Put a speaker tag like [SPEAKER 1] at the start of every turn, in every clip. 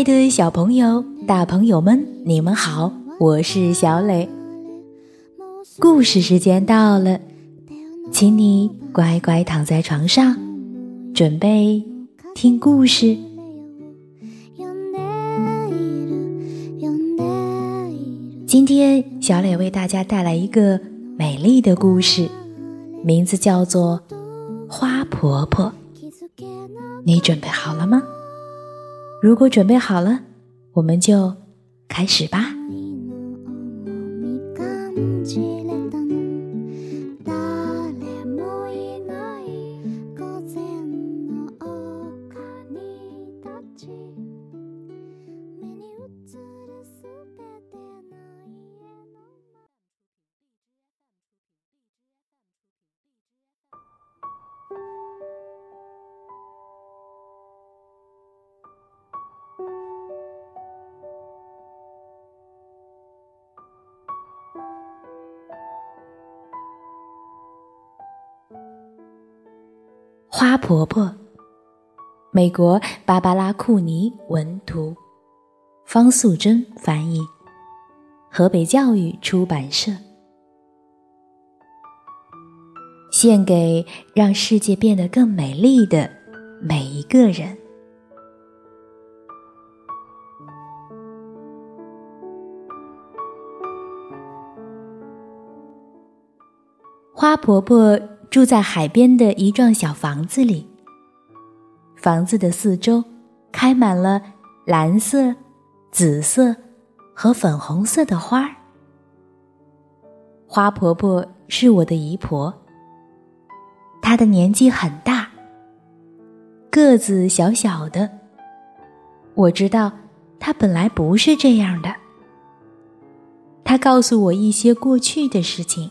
[SPEAKER 1] 爱的小朋友、大朋友们，你们好，我是小磊。故事时间到了，请你乖乖躺在床上，准备听故事。今天，小磊为大家带来一个美丽的故事，名字叫做《花婆婆》。你准备好了吗？如果准备好了，我们就开始吧。花婆婆，美国芭芭拉·库尼文图，方素珍翻译，河北教育出版社。献给让世界变得更美丽的每一个人。花婆婆。住在海边的一幢小房子里。房子的四周开满了蓝色、紫色和粉红色的花儿。花婆婆是我的姨婆，她的年纪很大，个子小小的。我知道她本来不是这样的。她告诉我一些过去的事情。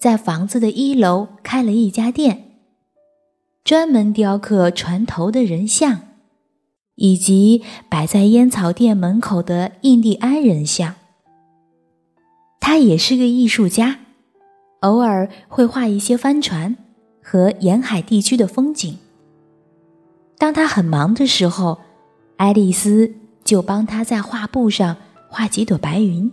[SPEAKER 1] 在房子的一楼开了一家店，专门雕刻船头的人像，以及摆在烟草店门口的印第安人像。他也是个艺术家，偶尔会画一些帆船和沿海地区的风景。当他很忙的时候，爱丽丝就帮他在画布上画几朵白云。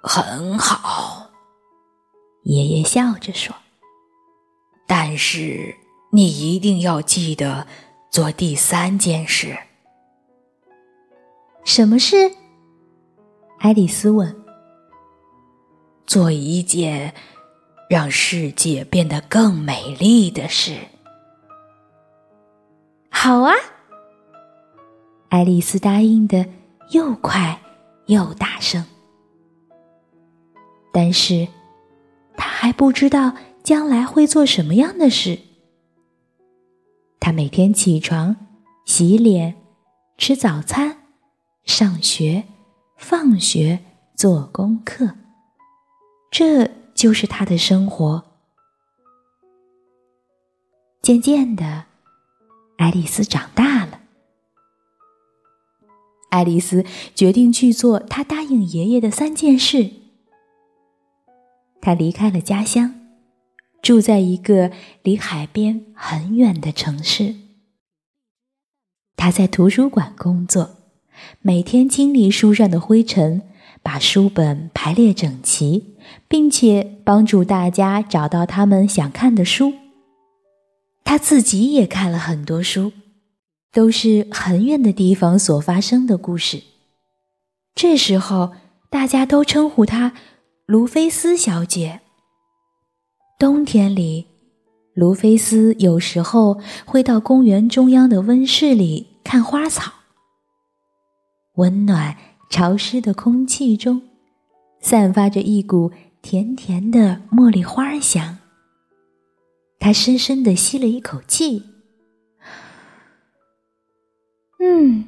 [SPEAKER 2] 很好，爷爷笑着说：“但是你一定要记得做第三件事。”
[SPEAKER 1] 什么事？爱丽丝问。
[SPEAKER 2] “做一件让世界变得更美丽的事。”
[SPEAKER 1] 好啊，爱丽丝答应的又快又大声。但是，他还不知道将来会做什么样的事。他每天起床、洗脸、吃早餐、上学、放学、做功课，这就是他的生活。渐渐的，爱丽丝长大了。爱丽丝决定去做她答应爷爷的三件事。他离开了家乡，住在一个离海边很远的城市。他在图书馆工作，每天清理书上的灰尘，把书本排列整齐，并且帮助大家找到他们想看的书。他自己也看了很多书，都是很远的地方所发生的故事。这时候，大家都称呼他卢菲斯小姐。冬天里，卢菲斯有时候会到公园中央的温室里看花草。温暖潮湿的空气中，散发着一股甜甜的茉莉花香。他深深的吸了一口气，嗯，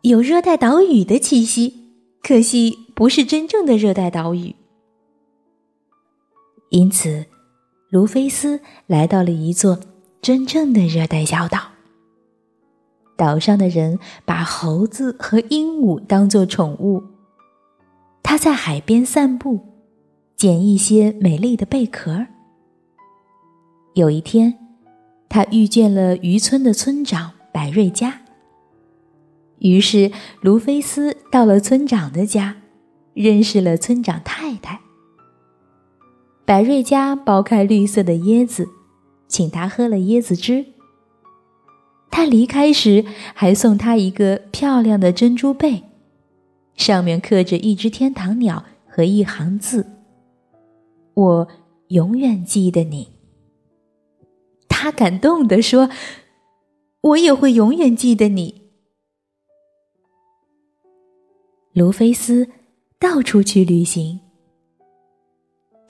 [SPEAKER 1] 有热带岛屿的气息，可惜不是真正的热带岛屿。因此，卢菲斯来到了一座真正的热带小岛。岛上的人把猴子和鹦鹉当作宠物。他在海边散步，捡一些美丽的贝壳。有一天，他遇见了渔村的村长百瑞佳。于是，卢菲斯到了村长的家，认识了村长太太。百瑞家剥开绿色的椰子，请他喝了椰子汁。他离开时，还送他一个漂亮的珍珠贝，上面刻着一只天堂鸟和一行字：“我永远记得你。”他感动地说：“我也会永远记得你。”卢菲斯到处去旅行。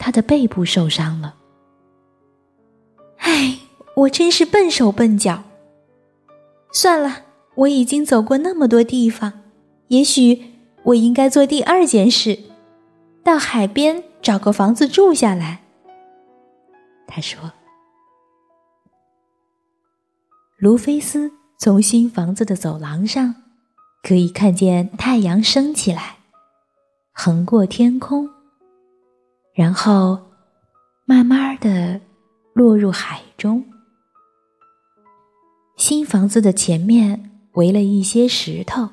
[SPEAKER 1] 他的背部受伤了。唉，我真是笨手笨脚。算了，我已经走过那么多地方，也许我应该做第二件事，到海边找个房子住下来。他说。卢菲斯从新房子的走廊上，可以看见太阳升起来，横过天空，然后慢慢的落入海中。新房子的前面围了一些石头，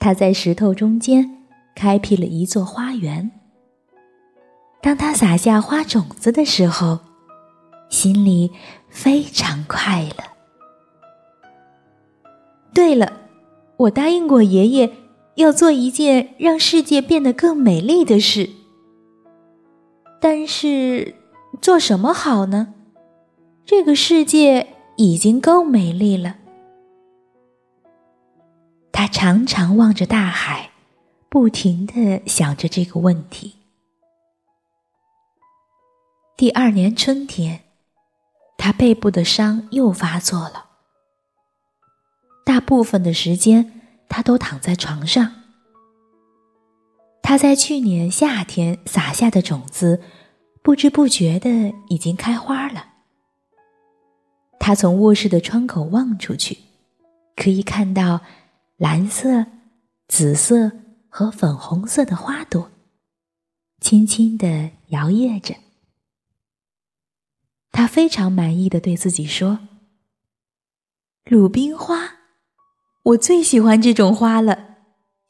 [SPEAKER 1] 他在石头中间开辟了一座花园。当他撒下花种子的时候，心里。非常快乐。对了，我答应过爷爷要做一件让世界变得更美丽的事。但是做什么好呢？这个世界已经够美丽了。他常常望着大海，不停的想着这个问题。第二年春天。他背部的伤又发作了，大部分的时间他都躺在床上。他在去年夏天撒下的种子，不知不觉的已经开花了。他从卧室的窗口望出去，可以看到蓝色、紫色和粉红色的花朵，轻轻的摇曳着。他非常满意的对自己说：“鲁冰花，我最喜欢这种花了。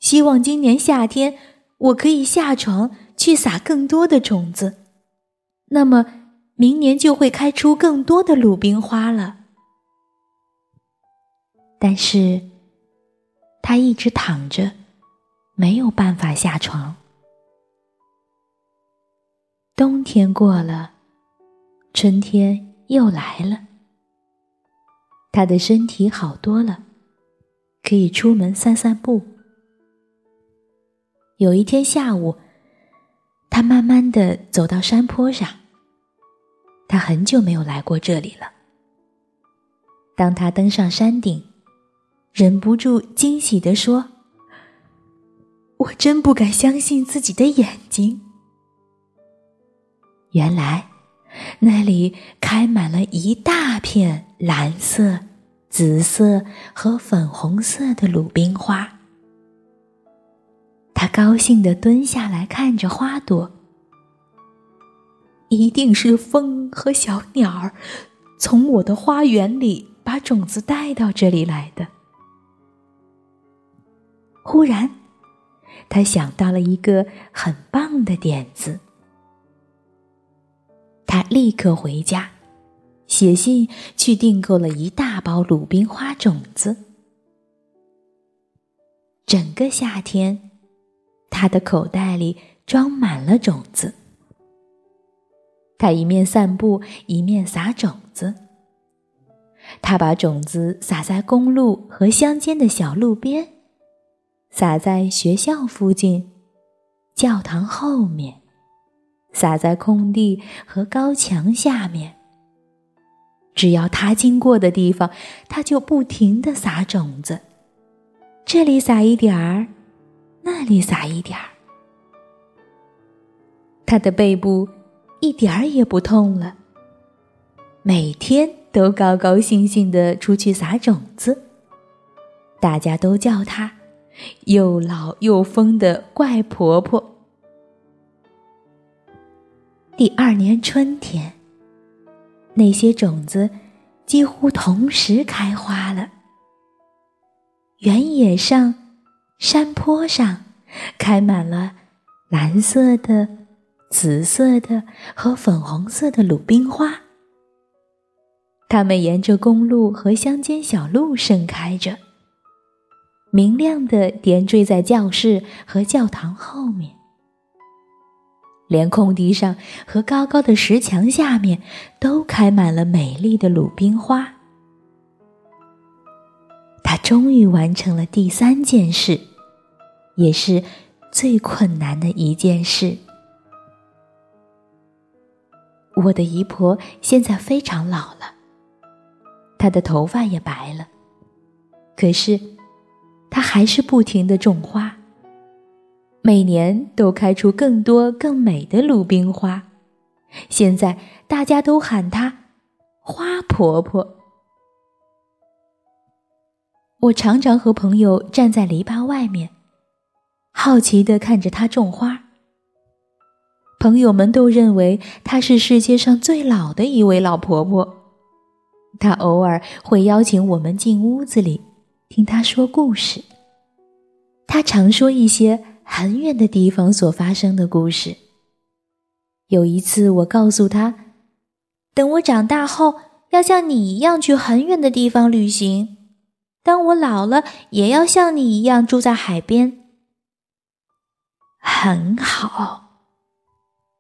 [SPEAKER 1] 希望今年夏天我可以下床去撒更多的种子，那么明年就会开出更多的鲁冰花了。”但是，他一直躺着，没有办法下床。冬天过了。春天又来了，他的身体好多了，可以出门散散步。有一天下午，他慢慢的走到山坡上。他很久没有来过这里了。当他登上山顶，忍不住惊喜的说：“我真不敢相信自己的眼睛。”原来。那里开满了一大片蓝色、紫色和粉红色的鲁冰花。他高兴地蹲下来看着花朵，一定是风和小鸟儿从我的花园里把种子带到这里来的。忽然，他想到了一个很棒的点子。他立刻回家，写信去订购了一大包鲁冰花种子。整个夏天，他的口袋里装满了种子。他一面散步，一面撒种子。他把种子撒在公路和乡间的小路边。撒在学校附近，教堂后面，撒在空地和高墙下面。只要他经过的地方，他就不停的撒种子，这里撒一点儿，那里撒一点儿。他的背部一点儿也不痛了，每天都高高兴兴的出去撒种子。大家都叫他。又老又疯的怪婆婆。第二年春天，那些种子几乎同时开花了。原野上、山坡上开满了蓝色的、紫色的和粉红色的鲁冰花。它们沿着公路和乡间小路盛开着。明亮的点缀在教室和教堂后面，连空地上和高高的石墙下面都开满了美丽的鲁冰花。终于完成了第三件事，也是最困难的一件事。我的姨婆现在非常老了，她的头发也白了，可是。他还是不停的种花，每年都开出更多更美的鲁冰花。现在大家都喊她“花婆婆”。我常常和朋友站在篱笆外面，好奇的看着她种花。朋友们都认为她是世界上最老的一位老婆婆。她偶尔会邀请我们进屋子里。听她说故事，她常说一些很远的地方所发生的故事。有一次，我告诉她，等我长大后要像你一样去很远的地方旅行；当我老了，也要像你一样住在海边。很好，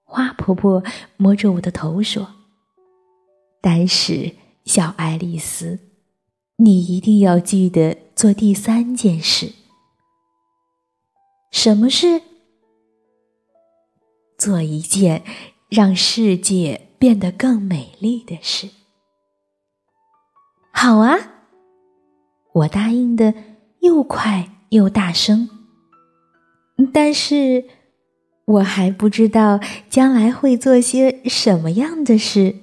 [SPEAKER 1] 花婆婆摸着我的头说：“但是，小爱丽丝，你一定要记得。”做第三件事，什么事？做一件让世界变得更美丽的事。好啊，我答应的又快又大声。但是，我还不知道将来会做些什么样的事。